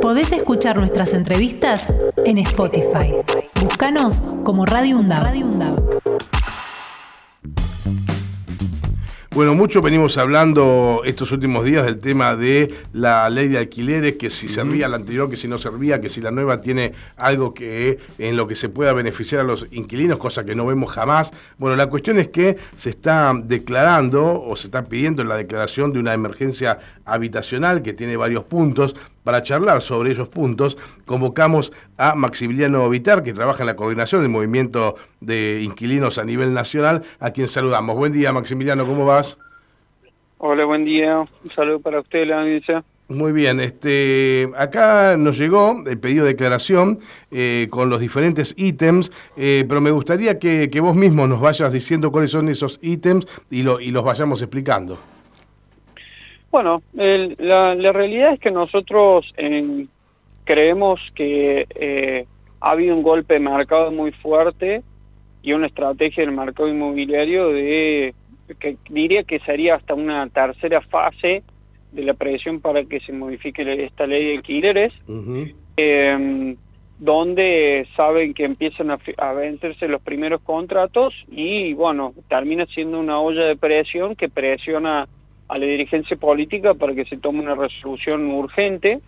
Podés escuchar nuestras entrevistas en Spotify. Búscanos como Radio UNDAB. Bueno, mucho venimos hablando estos últimos días del tema de la ley de alquileres, que si servía la anterior, que si no servía, que si la nueva tiene algo que en lo que se pueda beneficiar a los inquilinos, cosa que no vemos jamás. Bueno, la cuestión es que se está declarando o se está pidiendo la declaración de una emergencia habitacional que tiene varios puntos. Para charlar sobre esos puntos, convocamos a Maximiliano Vitar, que trabaja en la coordinación del movimiento de inquilinos a nivel nacional, a quien saludamos. Buen día, Maximiliano, ¿cómo vas? Hola, buen día. Un saludo para usted, la audiencia. Muy bien, este, acá nos llegó el pedido de declaración eh, con los diferentes ítems, eh, pero me gustaría que, vos mismo nos vayas diciendo cuáles son esos ítems y, lo, y los vayamos explicando. Bueno, la, realidad es que nosotros creemos que eh, ha habido un golpe de mercado muy fuerte y una estrategia del mercado inmobiliario de que diría que sería hasta una tercera fase de la presión para que se modifique esta ley de alquileres, em, donde saben que empiezan a, a, vencerse los primeros contratos y bueno, termina siendo una olla de presión que presiona a la dirigencia política para que se tome una resolución urgente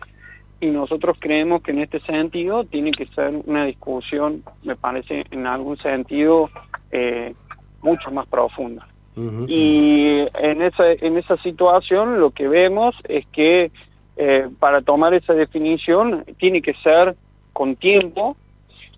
y nosotros creemos que en este sentido tiene que ser una discusión, me parece, en algún sentido eh, mucho más profunda. Y en esa, en esa situación lo que vemos es que eh, para tomar esa definición tiene que ser con tiempo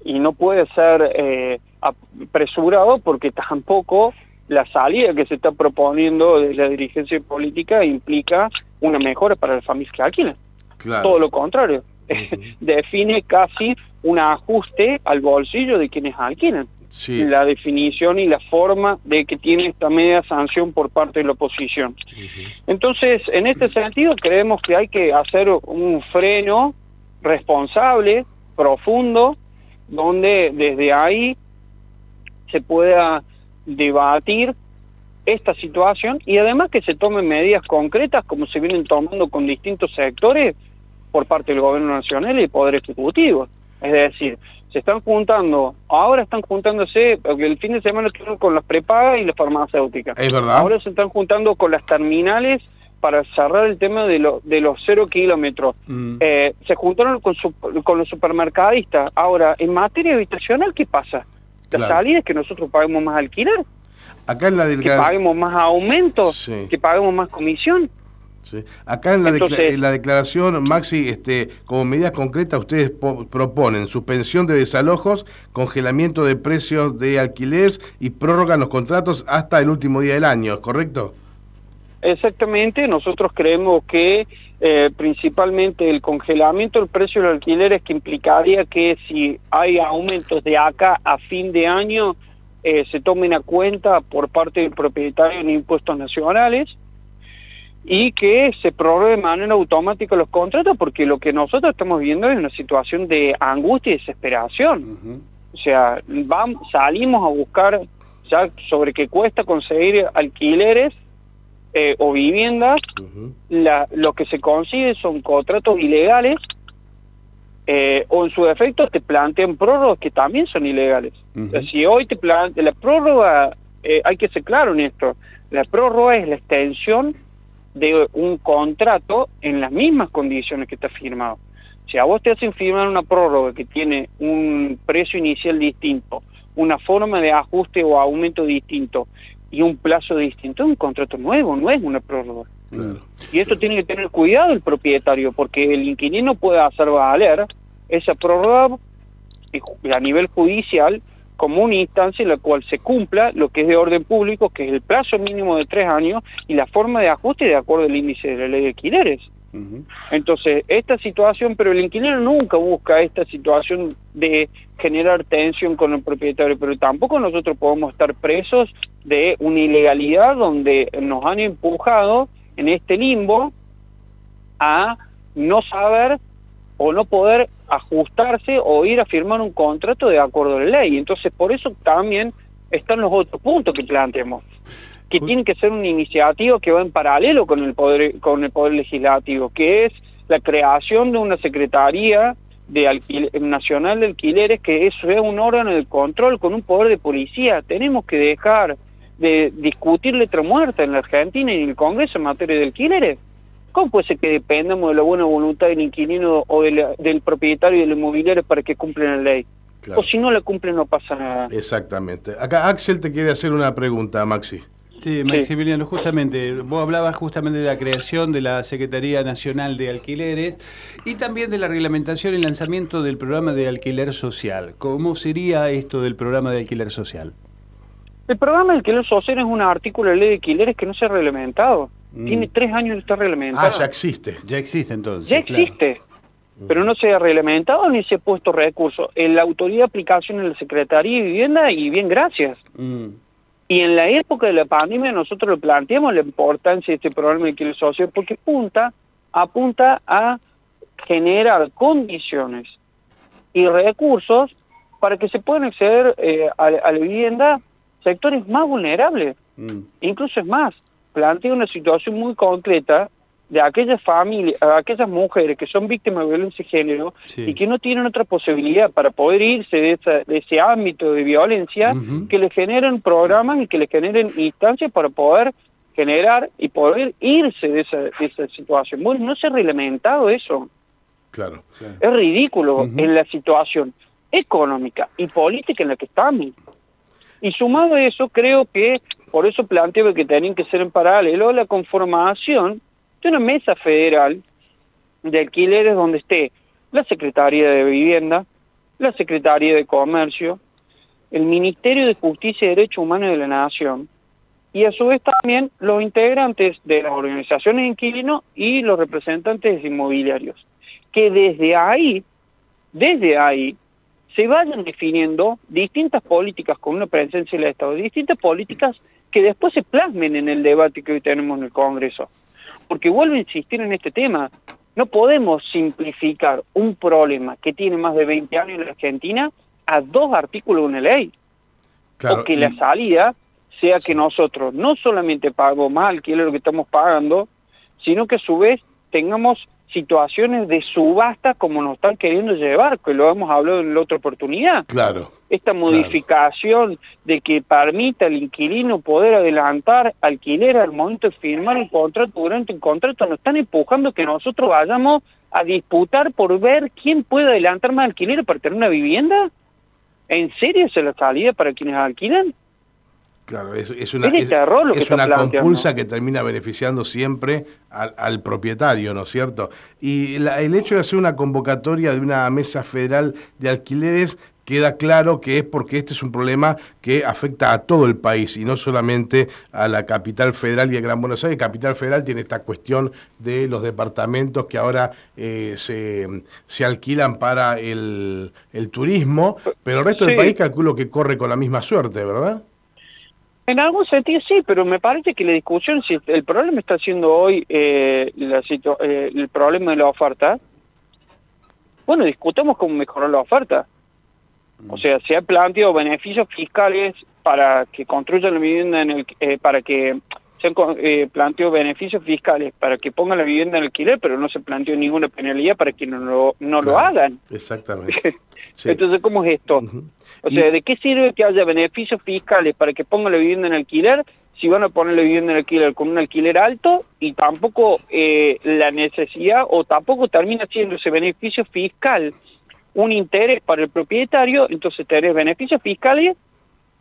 y no puede ser eh, apresurado porque tampoco la salida que se está proponiendo de la dirigencia política implica una mejora para las familias que alquilan. Todo lo contrario, define casi un ajuste al bolsillo de quienes alquilan. La definición y la forma de que tiene esta media sanción por parte de la oposición. Entonces, en este sentido, creemos que hay que hacer un freno responsable, profundo, donde desde ahí se pueda debatir esta situación y además que se tomen medidas concretas como se vienen tomando con distintos sectores por parte del gobierno nacional y el poder ejecutivo. Es decir, se están juntando, ahora están juntándose, porque el fin de semana estuvieron con las prepagas y las farmacéuticas. Es verdad. Ahora se están juntando con las terminales para cerrar el tema de, lo, de los cero kilómetros. Mm. Eh, se juntaron con, con los supermercadistas. Ahora, en materia habitacional, ¿qué pasa? La salida es que nosotros paguemos más alquiler. Acá en la Que paguemos más aumentos, que paguemos más comisión. Acá en la, la, declaración, Maxi, este, como medidas concretas, ustedes proponen suspensión de desalojos, congelamiento de precios de alquileres y prórroga los contratos hasta el último día del año, ¿correcto? Exactamente, nosotros creemos que eh, principalmente el congelamiento del precio del alquiler es que implicaría que si hay aumentos de acá a fin de año eh, se tomen a cuenta por parte del propietario en impuestos nacionales y que se prorrogue de manera automática los contratos porque lo que nosotros estamos viendo es una situación de angustia y desesperación. O sea, vamos, salimos a buscar ya sobre qué cuesta conseguir alquileres eh, o viviendas, lo que se consigue son contratos ilegales eh, o en su defecto te plantean prórrogas que también son ilegales. si hoy te plantean la prórroga, eh, hay que ser claro en esto, la prórroga es la extensión de un contrato en las mismas condiciones que está firmado. Si a vos te hacen firmar una prórroga que tiene un precio inicial distinto, una forma de ajuste o aumento distinto y un plazo distinto, es un contrato nuevo, no es una prórroga. Y esto tiene que tener cuidado el propietario, porque el inquilino puede hacer valer esa prórroga eh, a nivel judicial como una instancia en la cual se cumpla lo que es de orden público, que es el plazo mínimo de tres años y la forma de ajuste de acuerdo al índice de la ley de alquileres. Entonces, esta situación, pero el inquilino nunca busca esta situación de generar tensión con el propietario, pero tampoco nosotros podemos estar presos de una ilegalidad donde nos han empujado en este limbo a no saber o no poder ajustarse o ir a firmar un contrato de acuerdo a la ley. Entonces, por eso también están los otros puntos que planteamos que tiene que ser una iniciativa que va en paralelo con el poder con el poder legislativo, que es la creación de una secretaría de nacional de alquileres que eso es un órgano de control con un poder de policía. Tenemos que dejar de discutir letra muerta en la Argentina y en el Congreso en materia de alquileres. ¿Cómo puede ser que dependamos de la buena voluntad del inquilino o del propietario del inmobiliario para que cumplan la ley? O si no la cumplen no pasa nada. Exactamente. Acá Axel te quiere hacer una pregunta, Maxi. Sí, Maximiliano, justamente, vos hablabas justamente de la creación de la Secretaría Nacional de Alquileres y también de la reglamentación y lanzamiento del programa de alquiler social. ¿Cómo sería esto del programa de alquiler social? El programa de alquiler social es un artículo de ley de alquileres que no se ha reglamentado. Mm. Tiene tres años de estar reglamentado. Ah, ya existe. Ya existe entonces. Ya existe. Pero no se ha reglamentado ni se ha puesto recursos. En la autoridad de aplicación en la Secretaría de Vivienda y bien, gracias. Mm. Y en la época de la pandemia nosotros lo planteamos la importancia de este programa de alquiler social porque apunta, apunta a generar condiciones y recursos para que se puedan acceder eh, a, la vivienda sectores más vulnerables. Mm. Incluso es más, plantea una situación muy concreta de aquellas familias, aquellas mujeres que son víctimas de violencia de género y que no tienen otra posibilidad para poder irse de, ese ámbito de violencia, que le generen programas y que le generen instancias para poder generar y poder irse de esa, esa situación. Bueno, no se ha reglamentado eso. Claro. Es ridículo en la situación económica y política en la que estamos. Y sumado a eso, creo que, por eso planteo que tienen que ser en paralelo la conformación una mesa federal de alquileres donde esté la Secretaría de Vivienda, la Secretaría de Comercio, el Ministerio de Justicia y Derechos Humanos de la Nación, y a su vez también los integrantes de las organizaciones de inquilinos y los representantes inmobiliarios, que desde ahí, desde ahí, se vayan definiendo distintas políticas con una presencia del Estado, distintas políticas que después se plasmen en el debate que hoy tenemos en el Congreso porque vuelvo a insistir en este tema. No podemos simplificar un problema que tiene más de 20 años en la Argentina a dos artículos de una ley. Claro, que la salida sea que nosotros no solamente pagamos más alquiler lo que estamos pagando, sino que a su vez tengamos situaciones de subasta como nos están queriendo llevar, que lo hemos hablado en la otra oportunidad. Claro. Esta modificación de que permita al inquilino poder adelantar alquiler al momento de firmar el contrato durante el contrato, nos están empujando que nosotros vayamos a disputar por ver quién puede adelantar más alquiler para tener una vivienda. ¿En serio es la salida para quienes alquilan? Claro, es, una, es, una compulsa que termina beneficiando siempre al, propietario, ¿no es cierto? Y el hecho de hacer una convocatoria de una mesa federal de alquileres queda claro que es porque este es un problema que afecta a todo el país y no solamente a la capital federal y a Gran Buenos Aires. Capital Federal tiene esta cuestión de los departamentos que ahora eh, se, se, alquilan para el, turismo, pero el resto del país calculo que corre con la misma suerte, ¿verdad? En algún sentido sí, pero me parece que la discusión, si el problema está siendo hoy eh, la eh, el problema de la oferta, bueno, discutamos cómo mejorar la oferta. O sea, se han planteado beneficios fiscales para que construyan la vivienda en el, eh, para que se han eh, planteado beneficios fiscales para que pongan la vivienda en alquiler, pero no se planteó ninguna penalidad para que no lo, no lo hagan. Exactamente. Entonces, ¿cómo es esto? O sea, ¿de qué sirve que haya beneficios fiscales para que pongan la vivienda en alquiler si van a poner la vivienda en alquiler con un alquiler alto y tampoco eh, la necesidad o tampoco termina siendo ese beneficio fiscal un interés para el propietario, entonces tenés beneficios fiscales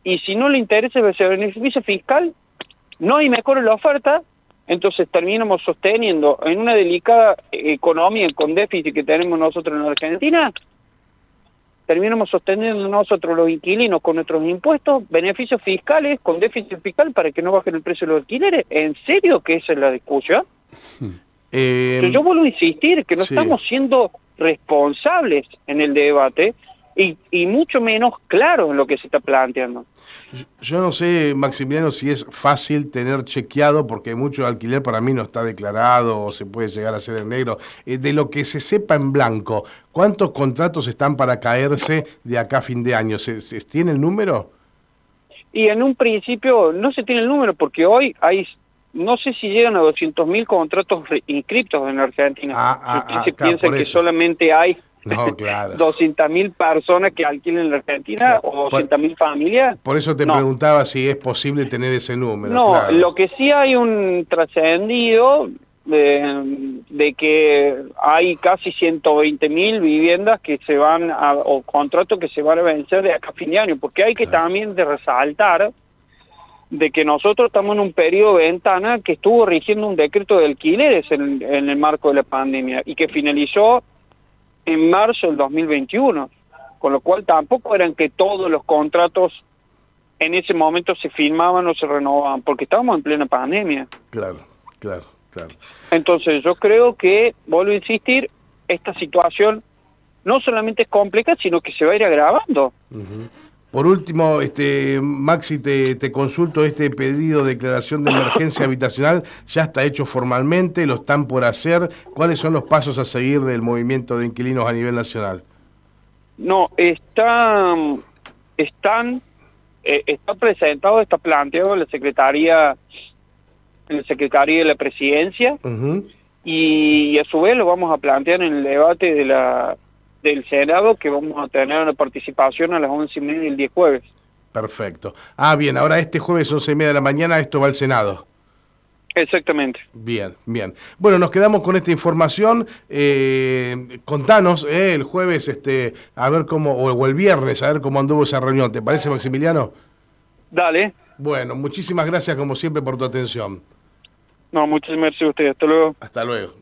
y si no le interesa ese beneficio fiscal, no hay mejor la oferta, entonces terminamos sosteniendo en una delicada economía con déficit que tenemos nosotros en Argentina, terminamos sosteniendo nosotros los inquilinos con nuestros impuestos, beneficios fiscales con déficit fiscal para que no bajen el precio de los alquileres. ¿En serio que esa es la discusión? Eh, yo vuelvo a insistir que no estamos siendo responsables en el debate y, y, mucho menos claros en lo que se está planteando. Yo no sé, Maximiliano, si es fácil tener chequeado, porque mucho alquiler para mí no está declarado o se puede llegar a hacer en negro. Eh, de lo que se sepa en blanco, ¿cuántos contratos están para caerse de acá a fin de año? ¿Se, tiene el número? Y en un principio no se tiene el número, porque hoy hay no sé si llegan a 200.000 contratos inscritos en Argentina. Ah, ah, ah, se claro, piensa que solamente hay No, claro. 200.000 personas que alquilen en la Argentina o por- 200.000 familias. Por eso te No. preguntaba si es posible tener ese número. No, claro. lo que sí hay un trascendido de, de que hay casi 120 mil viviendas que se van a, o contratos que se van a vencer de acá a fin de año, porque hay que Claro. también de resaltar de que nosotros estamos en un periodo de ventana que estuvo rigiendo un decreto de alquileres en, en el marco de la pandemia y que finalizó en marzo del 2021, con lo cual tampoco eran que todos los contratos en ese momento se firmaban o se renovaban, porque estábamos en plena pandemia. Claro, claro, claro. Entonces yo creo que, vuelvo a insistir, esta situación no solamente es compleja, sino que se va a ir agravando. Por último, este Maxi, te, te consulto, este pedido de declaración de emergencia habitacional ya está hecho formalmente, lo están por hacer. ¿Cuáles son los pasos a seguir del movimiento de inquilinos a nivel nacional? No, está, están, eh, está presentado, está planteado en la Secretaría, en la Secretaría de la Presidencia Ujú. y, a su vez lo vamos a plantear en el debate de la del Senado que vamos a tener una participación a las once y media el día jueves. Perfecto. Ah, bien, ahora este jueves once y media de la mañana esto va al Senado. Exactamente. Bien, bien. Bueno, nos quedamos con esta información. Eh, contanos eh, el jueves, este, a ver cómo, o, o el viernes, a ver cómo anduvo esa reunión. ¿Te parece, Maximiliano? Dale. Bueno, muchísimas gracias como siempre por tu atención. No, muchas gracias a ustedes. Hasta luego. Hasta luego.